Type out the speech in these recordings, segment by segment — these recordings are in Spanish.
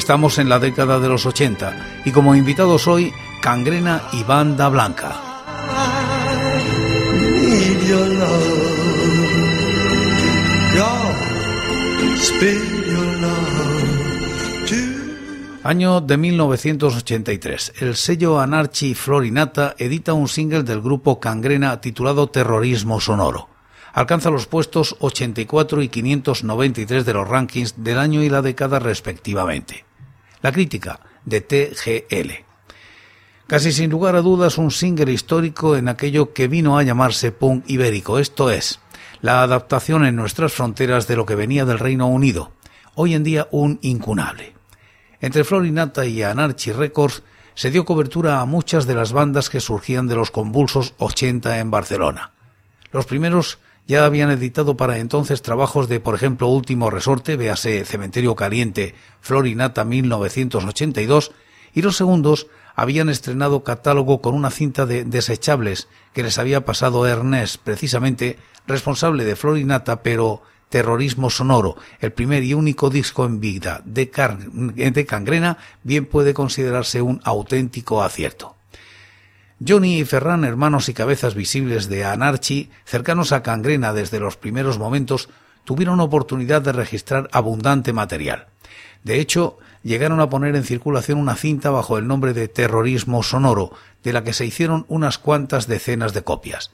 Estamos en la década de los 80 y como invitados hoy, Cangrena y Banda Blanca. Año de 1983. El sello Anarchi Florinata edita un single del grupo Cangrena titulado Terrorismo Sonoro alcanza los puestos 84 y 593 de los rankings del año y la década respectivamente. La crítica de TGL. Casi sin lugar a dudas un single histórico en aquello que vino a llamarse punk ibérico, esto es, la adaptación en nuestras fronteras de lo que venía del Reino Unido, hoy en día un incunable. Entre Florinata y Anarchy Records se dio cobertura a muchas de las bandas que surgían de los convulsos 80 en Barcelona. Los primeros ya habían editado para entonces trabajos de, por ejemplo, Último Resorte, véase Cementerio Caliente, Florinata 1982, y los segundos habían estrenado catálogo con una cinta de desechables que les había pasado Ernest, precisamente responsable de Florinata, pero Terrorismo Sonoro, el primer y único disco en vida de, de Cangrena, bien puede considerarse un auténtico acierto. Johnny y Ferran, hermanos y cabezas visibles de Anarchy, cercanos a Cangrena desde los primeros momentos, tuvieron oportunidad de registrar abundante material. De hecho, llegaron a poner en circulación una cinta bajo el nombre de Terrorismo Sonoro, de la que se hicieron unas cuantas decenas de copias.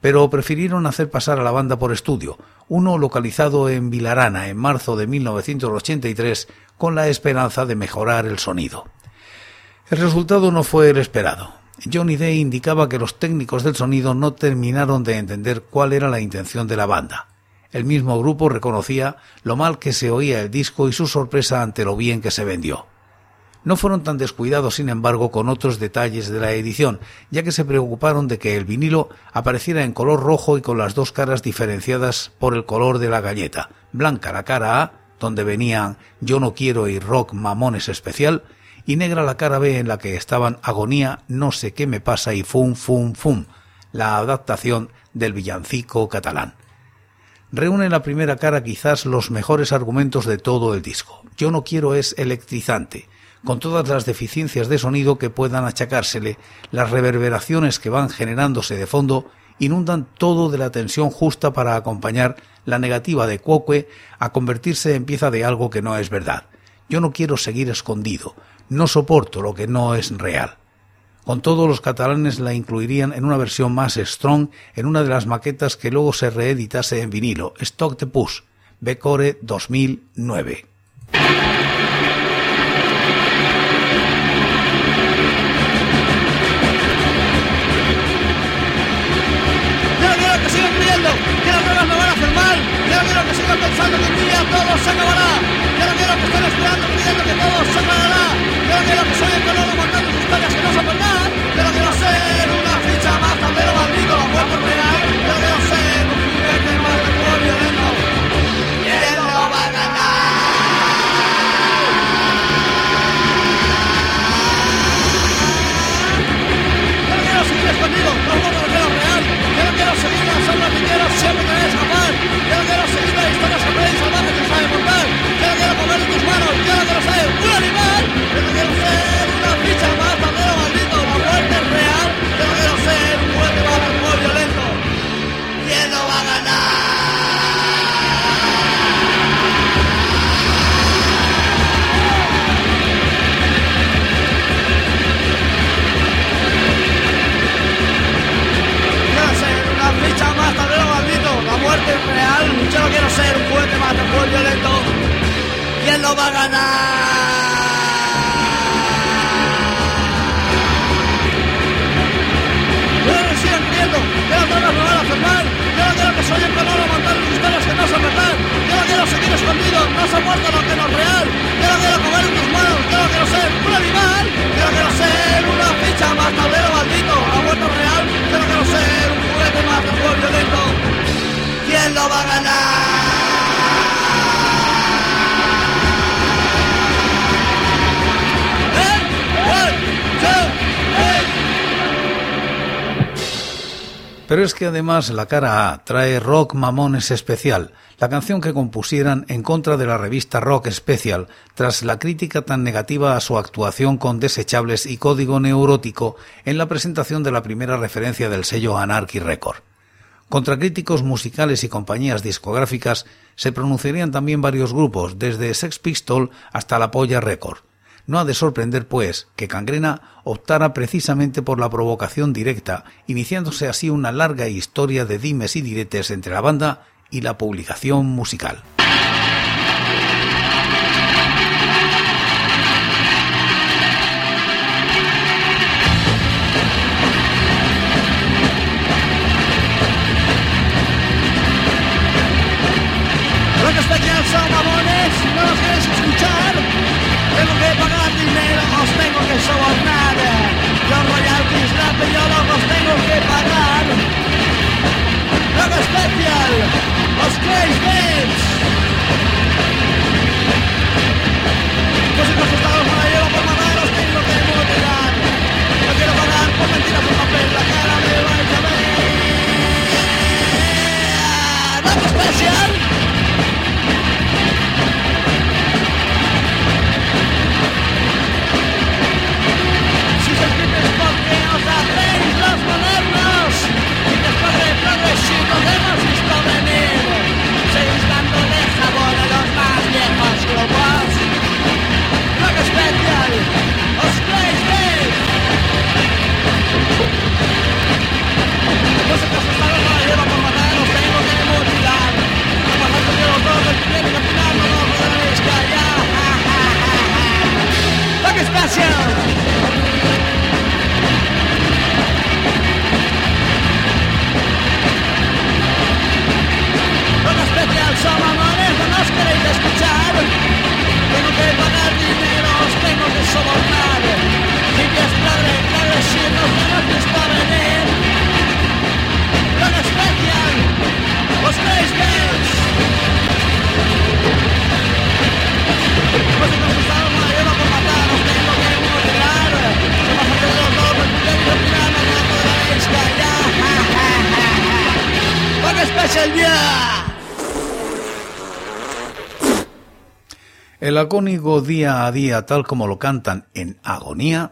Pero prefirieron hacer pasar a la banda por estudio, uno localizado en Vilarana en marzo de 1983, con la esperanza de mejorar el sonido. El resultado no fue el esperado. Johnny Day indicaba que los técnicos del sonido no terminaron de entender cuál era la intención de la banda. El mismo grupo reconocía lo mal que se oía el disco y su sorpresa ante lo bien que se vendió. No fueron tan descuidados, sin embargo, con otros detalles de la edición, ya que se preocuparon de que el vinilo apareciera en color rojo y con las dos caras diferenciadas por el color de la galleta, blanca la cara A, donde venían Yo no quiero y Rock Mamones especial, y negra la cara B en la que estaban Agonía, No sé qué me pasa y Fum Fum Fum, la adaptación del villancico catalán. Reúne la primera cara quizás los mejores argumentos de todo el disco. Yo no quiero es electrizante, con todas las deficiencias de sonido que puedan achacársele, las reverberaciones que van generándose de fondo inundan todo de la tensión justa para acompañar la negativa de Cuoque a convertirse en pieza de algo que no es verdad. Yo no quiero seguir escondido, no soporto lo que no es real. Con todo, los catalanes la incluirían en una versión más strong en una de las maquetas que luego se reeditase en vinilo, Stock de Push, Becore 2009. pensando que un día todo se acabará. Quiero que estén esperando creyendo que todo se aclarará. Ya no quiero que soy color contando historias que no son verdad. No quiero ser una ficha más, tablero maldito, la muerte real. Ya no quiero ser un juguete más de juego violento. ¿Quién lo va a ganar? Ya no quiero seguir escondido, no mundo lo quiero real. No quiero seguir las sombras que quiero siempre querer escapar. Va a ganar? Pero es que además la cara A trae Rock Mamones Especial, la canción que compusieran en contra de la revista Rock Special, tras la crítica tan negativa a su actuación con desechables y código neurótico en la presentación de la primera referencia del sello Anarchy Record. Contra críticos musicales y compañías discográficas se pronunciarían también varios grupos, desde Sex Pistol hasta La Polla Record. No ha de sorprender, pues, que Cangrena optara precisamente por la provocación directa, iniciándose así una larga historia de dimes y diretes entre la banda y la publicación musical. El acónigo día a día, tal como lo cantan en Agonía,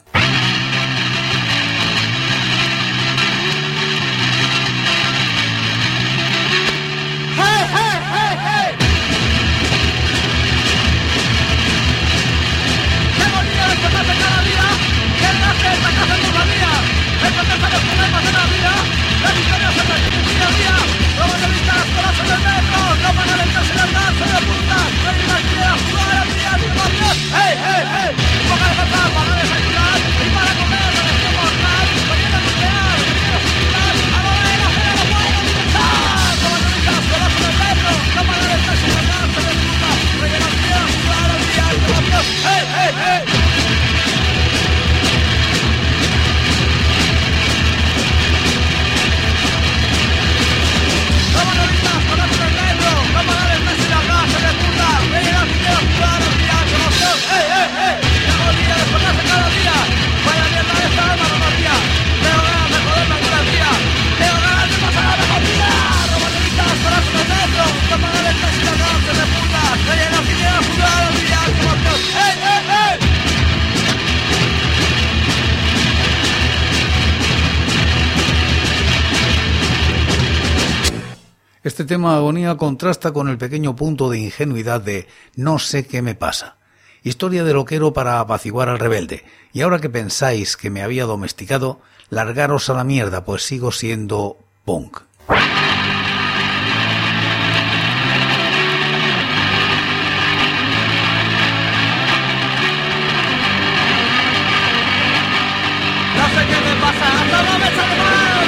tema agonía contrasta con el pequeño punto de ingenuidad de no sé qué me pasa. Historia de loquero para apaciguar al rebelde. Y ahora que pensáis que me había domesticado, largaros a la mierda, pues sigo siendo punk. Me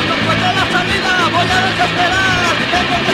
no encuentro la salida, voy a desesperar,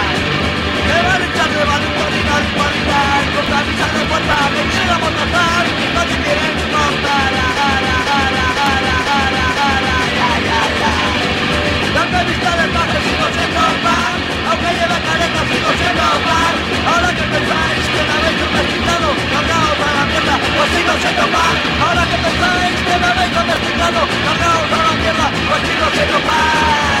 Ahora, que pensáis que me habéis domesticado, cargaos a la mierda, pues si no se topa.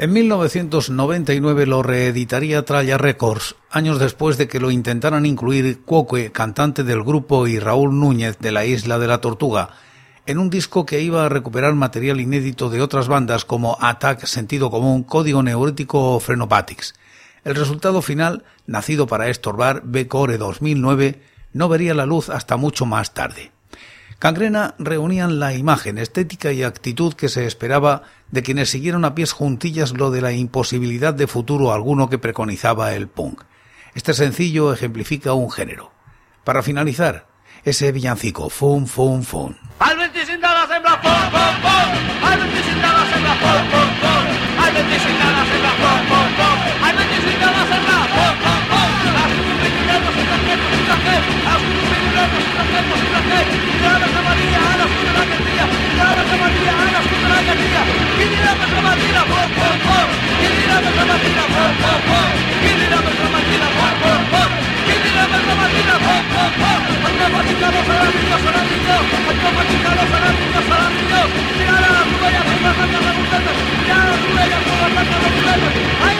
En 1999 lo reeditaría Tralla Records, años después de que lo intentaran incluir Cuoque, cantante del grupo, y Raúl Núñez de la Isla de la Tortuga, en un disco que iba a recuperar material inédito de otras bandas como Attack, Sentido Común, Código Neurítico o Frenopatics. El resultado final, nacido para estorbar, B-Core 2009, no vería la luz hasta mucho más tarde. Cangrena reunían la imagen, estética y actitud que se esperaba de quienes siguieron a pies juntillas lo de la imposibilidad de futuro alguno que preconizaba el punk. Este sencillo ejemplifica un género. Para finalizar, ese villancico, fum, fum, fum. ¡Ay,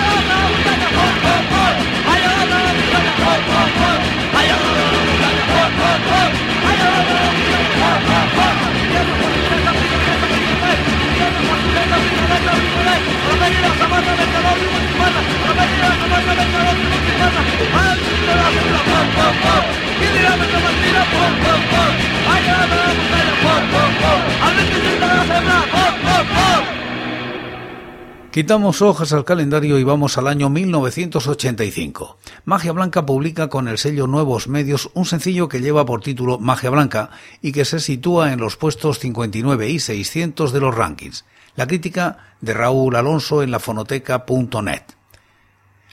Quitamos hojas al calendario y vamos al año 1985. Magia Blanca publica con el sello Nuevos Medios un sencillo que lleva por título Magia Blanca y que se sitúa en los puestos 59 y 600 de los rankings. La crítica de Raúl Alonso en la fonoteca.net.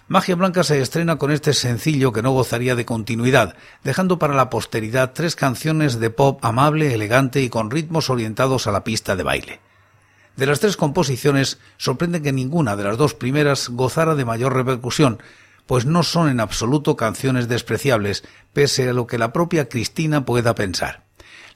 Magia Blanca se estrena con este sencillo que no gozaría de continuidad, dejando para la posteridad tres canciones de pop amable, elegante y con ritmos orientados a la pista de baile. De las tres composiciones, sorprende que ninguna de las dos primeras gozara de mayor repercusión, pues no son en absoluto canciones despreciables, pese a lo que la propia Cristina pueda pensar.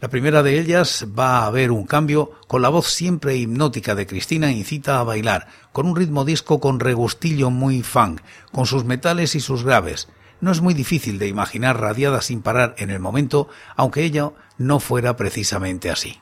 La primera de ellas va a haber un cambio, con la voz siempre hipnótica de Cristina incita a bailar, con un ritmo disco con regustillo muy funk, con sus metales y sus graves. No es muy difícil de imaginar radiada sin parar en el momento, aunque ella no fuera precisamente así.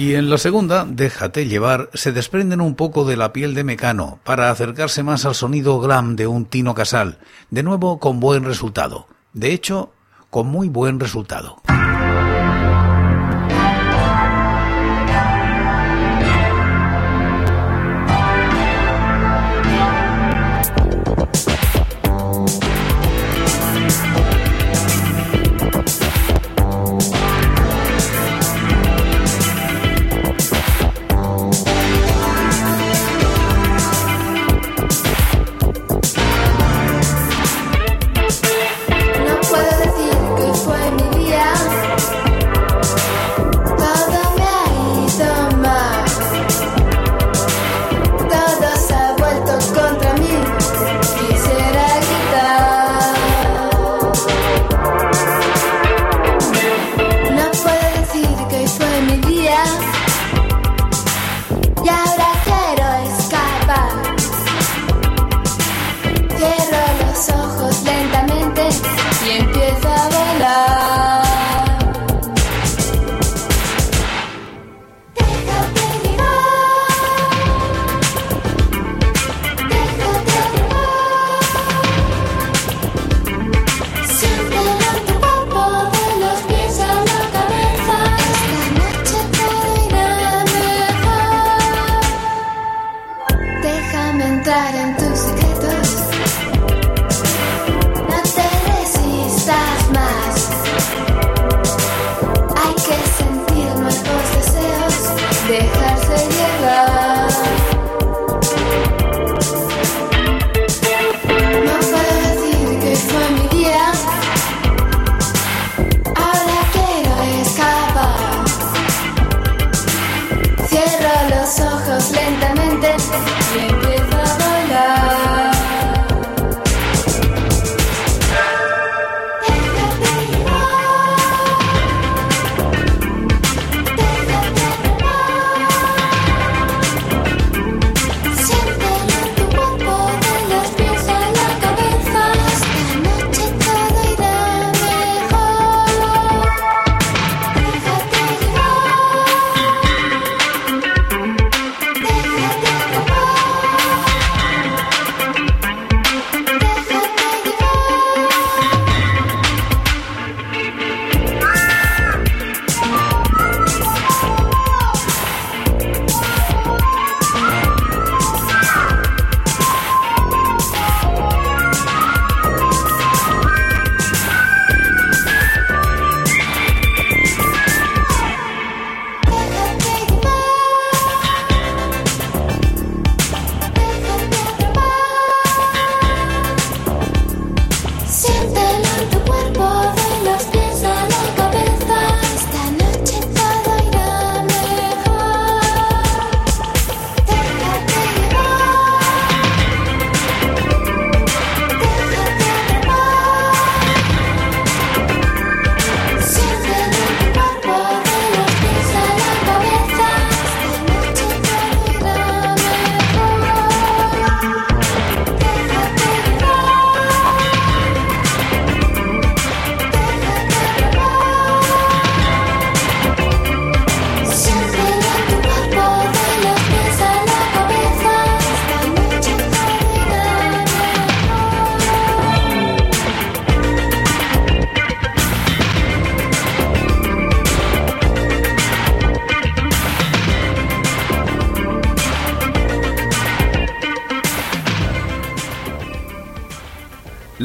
Y en la segunda, Déjate llevar, se desprenden un poco de la piel de Mecano para acercarse más al sonido glam de un Tino Casal, de nuevo con buen resultado. De hecho, con muy buen resultado.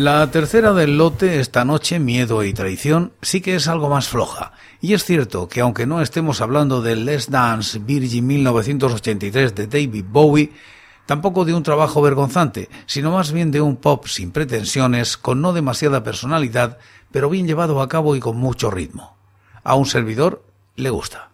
La tercera del lote, esta noche, Miedo y Traición, sí que es algo más floja. Y es cierto que aunque no estemos hablando del Let's Dance Virgin 1983 de David Bowie, tampoco de un trabajo vergonzante, sino más bien de un pop sin pretensiones, con no demasiada personalidad, pero bien llevado a cabo y con mucho ritmo. A un servidor le gusta.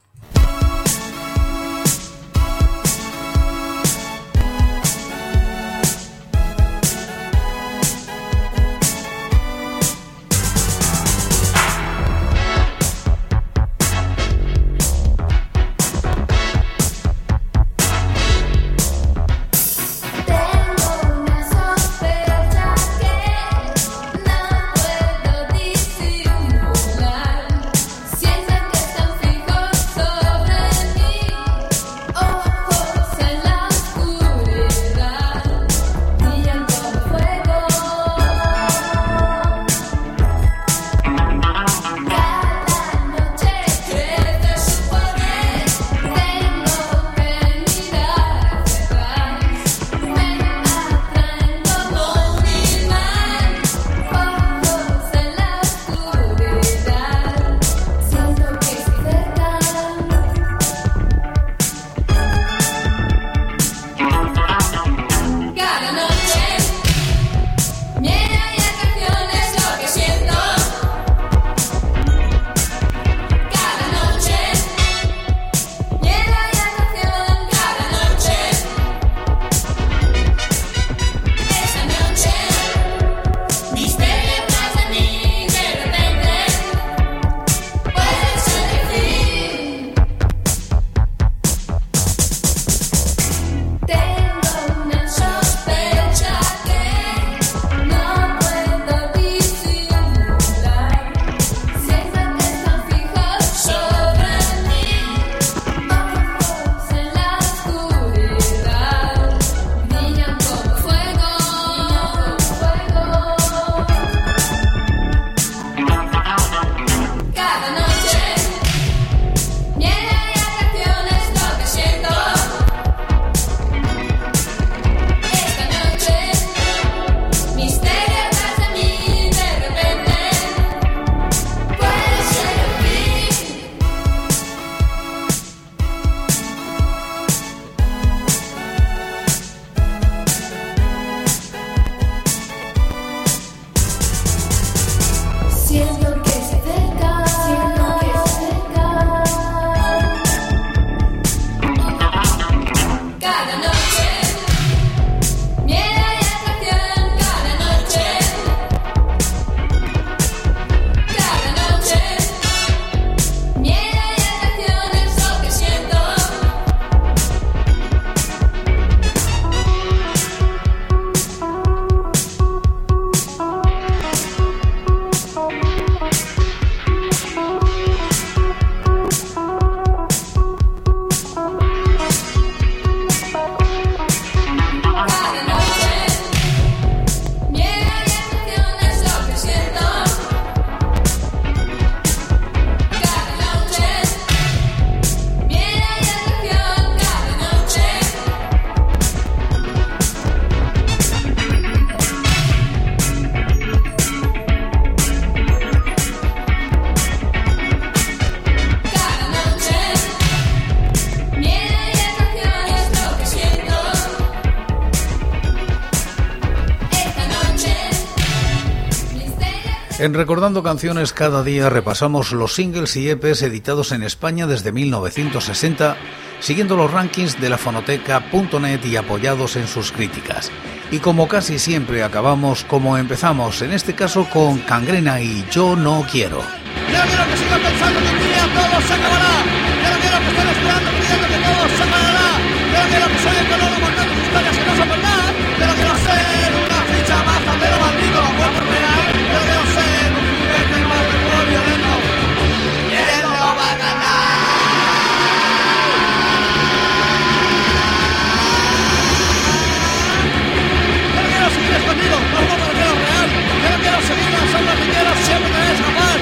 En Recordando Canciones cada día repasamos los singles y EPs editados en España desde 1960, siguiendo los rankings de la fonoteca.net y apoyados en sus críticas. Y como casi siempre acabamos como empezamos, en este caso con Cangrena y Yo no quiero. Yo quiero que sigan pensando que un día todo se acabará. Yo quiero que estén esperando creyendo que todo se aclarará. Yo quiero que sueñen con oro contando historias que no son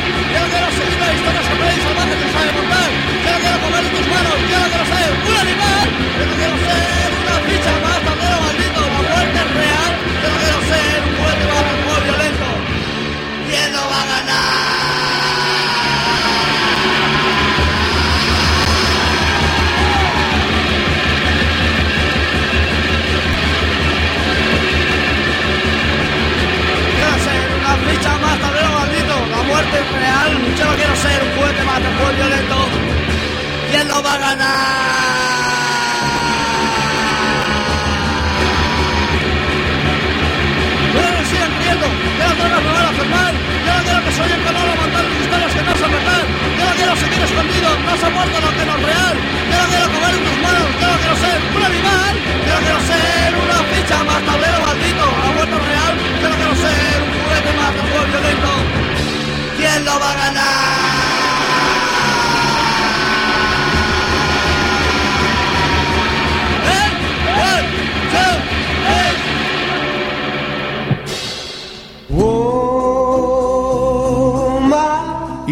Yo quiero seguir la historia salvaje y salvaje que sabe montar. Yo quiero comer tus manos, yo quiero ser un animal. Yo no quiero ser una ficha más tablero maldito, la muerte real. Yo no quiero ser un juguete más de